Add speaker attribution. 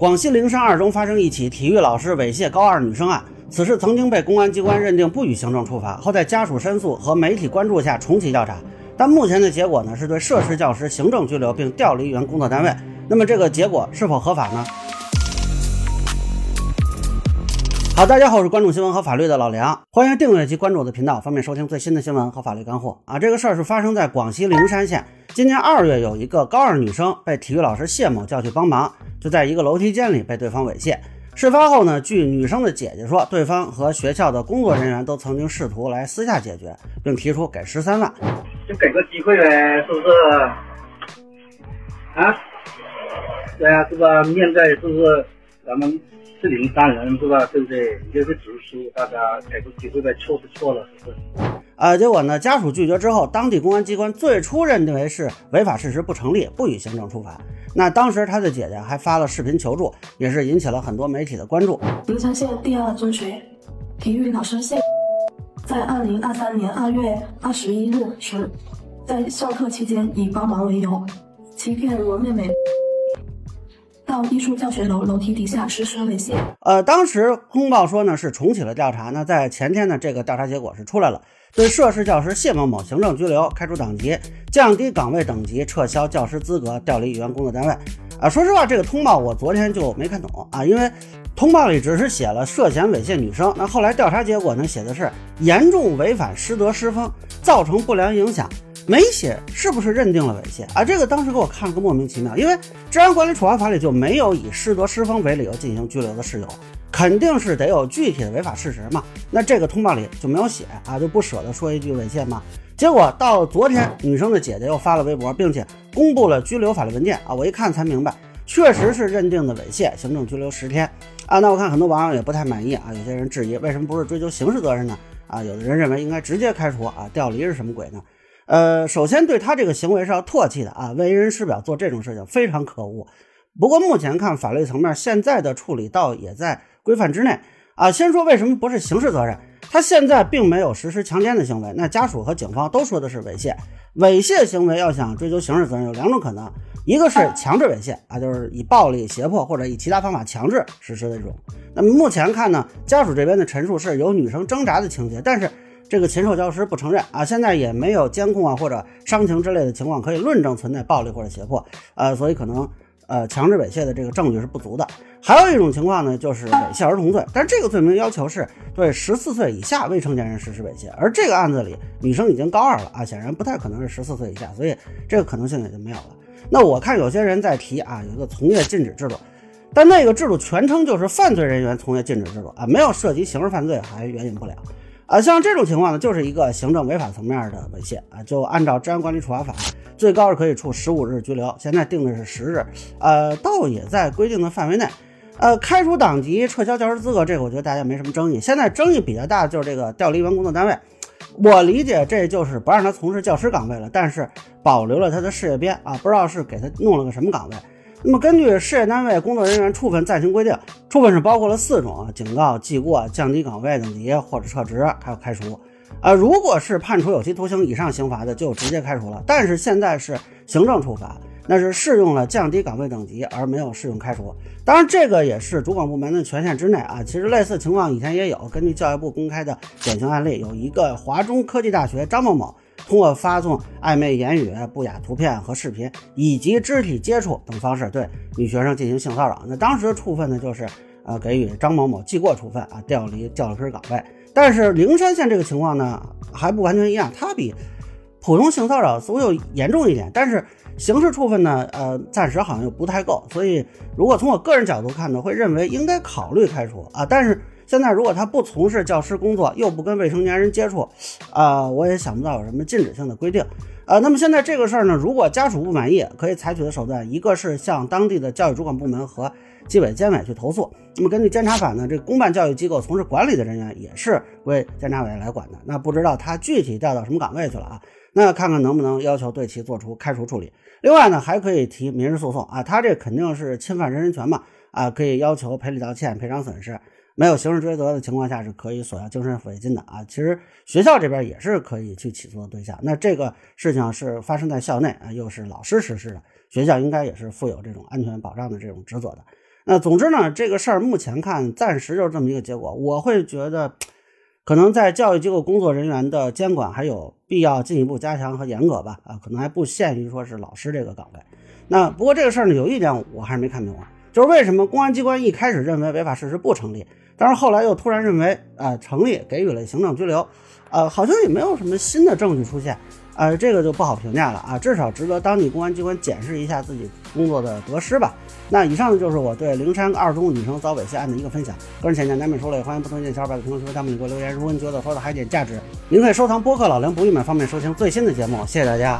Speaker 1: 广西灵山二中发生一起体育老师猥亵高二女生案，此事曾经被公安机关认定不予行政处罚，后在家属申诉和媒体关注下重启调查。但目前的结果呢，是对涉事教师行政拘留并调离原工作单位。那么这个结果是否合法呢？好，大家好，我是关注新闻和法律的老梁，欢迎订阅及关注我的频道，方便收听最新的新闻和法律干货啊。这个事儿是发生在广西灵山县，今年二月，有一个高二女生被体育老师谢某叫去帮忙，就在一个楼梯间里被对方猥亵。事发后呢，据女生的姐姐说，对方和学校的工作人员都曾经试图来私下解决，并提出给十三万，
Speaker 2: 就给个机会呗，是不是？啊？对啊，是吧？面对是不是咱们？是灵山人是吧？对不对？你就是读书，大家给个机会呗，错是错了，是不是？
Speaker 1: 啊，结果呢，家属拒绝之后，当地公安机关最初认定为是违法事实不成立，不予行政处罚。那当时他的姐姐还发了视频求助，也是引起了很多媒体的关注。
Speaker 3: 灵山县第二中学体育老师谢，在二零二三年二月二十一日时，在上课期间以帮忙为由，欺骗我妹妹。到艺术教学楼楼梯底下实施猥亵。
Speaker 1: 呃，当时通报说呢是重启了调查。那在前天呢，这个调查结果是出来了，对涉事教师谢某某行政拘留、开除党籍、降低岗位等级、撤销教师资格、调离原工作单位。啊，说实话，这个通报我昨天就没看懂啊，因为通报里只是写了涉嫌猥亵女生。那后来调查结果呢，写的是严重违反师德师风，造成不良影响。没写是不是认定了猥亵啊？这个当时给我看了个莫名其妙，因为治安管理处罚法里就没有以师德师风为理由进行拘留的事由，肯定是得有具体的违法事实嘛。那这个通报里就没有写啊，就不舍得说一句猥亵嘛。结果到昨天，女生的姐姐又发了微博，并且公布了拘留法律文件啊，我一看才明白，确实是认定的猥亵，行政拘留十天啊。那我看很多网友也不太满意啊，有些人质疑为什么不是追究刑事责任呢？啊，有的人认为应该直接开除啊，调离是什么鬼呢？呃，首先对他这个行为是要唾弃的啊，为人师表做这种事情非常可恶。不过目前看法律层面，现在的处理倒也在规范之内啊。先说为什么不是刑事责任，他现在并没有实施强奸的行为，那家属和警方都说的是猥亵。猥亵行为要想追究刑事责任，有两种可能，一个是强制猥亵啊，就是以暴力、胁迫或者以其他方法强制实施的这种。那么目前看呢，家属这边的陈述是有女生挣扎的情节，但是。这个禽兽教师不承认啊，现在也没有监控啊或者伤情之类的情况可以论证存在暴力或者胁迫，呃，所以可能呃强制猥亵的这个证据是不足的。还有一种情况呢，就是猥亵儿童罪，但这个罪名要求是对十四岁以下未成年人实施猥亵，而这个案子里女生已经高二了啊，显然不太可能是十四岁以下，所以这个可能性也就没有了。那我看有些人在提啊，有一个从业禁止制度，但那个制度全称就是犯罪人员从业禁止制度啊，没有涉及刑事犯罪还援引不了。啊，像这种情况呢，就是一个行政违法层面的猥亵啊，就按照治安管理处罚法，最高是可以处十五日拘留，现在定的是十日，呃，倒也在规定的范围内，呃，开除党籍、撤销教师资格，这个我觉得大家没什么争议。现在争议比较大的就是这个调离原工作单位，我理解这就是不让他从事教师岗位了，但是保留了他的事业编啊，不知道是给他弄了个什么岗位。那么根据事业单位工作人员处分暂行规定，处分是包括了四种啊：警告、记过、降低岗位等级或者撤职，还有开除。啊，如果是判处有期徒刑以上刑罚的，就直接开除了。但是现在是行政处罚，那是适用了降低岗位等级，而没有适用开除。当然，这个也是主管部门的权限之内啊。其实类似情况以前也有，根据教育部公开的典型案例，有一个华中科技大学张某某。通过发送暧昧言语、不雅图片和视频，以及肢体接触等方式对女学生进行性骚扰。那当时的处分呢，就是呃给予张某某记过处分啊，调离教师岗位。但是灵山县这个情况呢，还不完全一样，它比普通性骚扰似乎又严重一点。但是刑事处分呢，呃，暂时好像又不太够。所以如果从我个人角度看呢，会认为应该考虑开除啊。但是。现在如果他不从事教师工作，又不跟未成年人接触，啊，我也想不到有什么禁止性的规定，呃，那么现在这个事儿呢，如果家属不满意，可以采取的手段，一个是向当地的教育主管部门和纪委监委去投诉。那么根据监察法呢，这公办教育机构从事管理的人员也是归监察委来管的。那不知道他具体调到什么岗位去了啊？那看看能不能要求对其做出开除处理。另外呢，还可以提民事诉讼啊，他这肯定是侵犯人身权嘛，啊，可以要求赔礼道歉、赔偿损失。没有刑事追责的情况下，是可以索要精神抚慰金的啊。其实学校这边也是可以去起诉的对象。那这个事情是发生在校内啊，又是老师实施的，学校应该也是负有这种安全保障的这种职责的。那总之呢，这个事儿目前看暂时就是这么一个结果。我会觉得，可能在教育机构工作人员的监管还有必要进一步加强和严格吧。啊，可能还不限于说是老师这个岗位。那不过这个事儿呢，有一点我还是没看明白，就是为什么公安机关一开始认为违法事实不成立，但是后来又突然认为啊成立，给予了行政拘留，呃，好像也没有什么新的证据出现。呃，这个就不好评价了啊，至少值得当地公安机关检视一下自己工作的得失吧。那以上就是我对灵山二中女生遭猥亵案的一个分享，个人浅见难免说了，也欢迎不同意见小伙伴在评论区和弹幕里给我留言。如果你觉得说的还有点价值，您可以收藏播客老梁不郁闷，方便收听最新的节目。谢谢大家。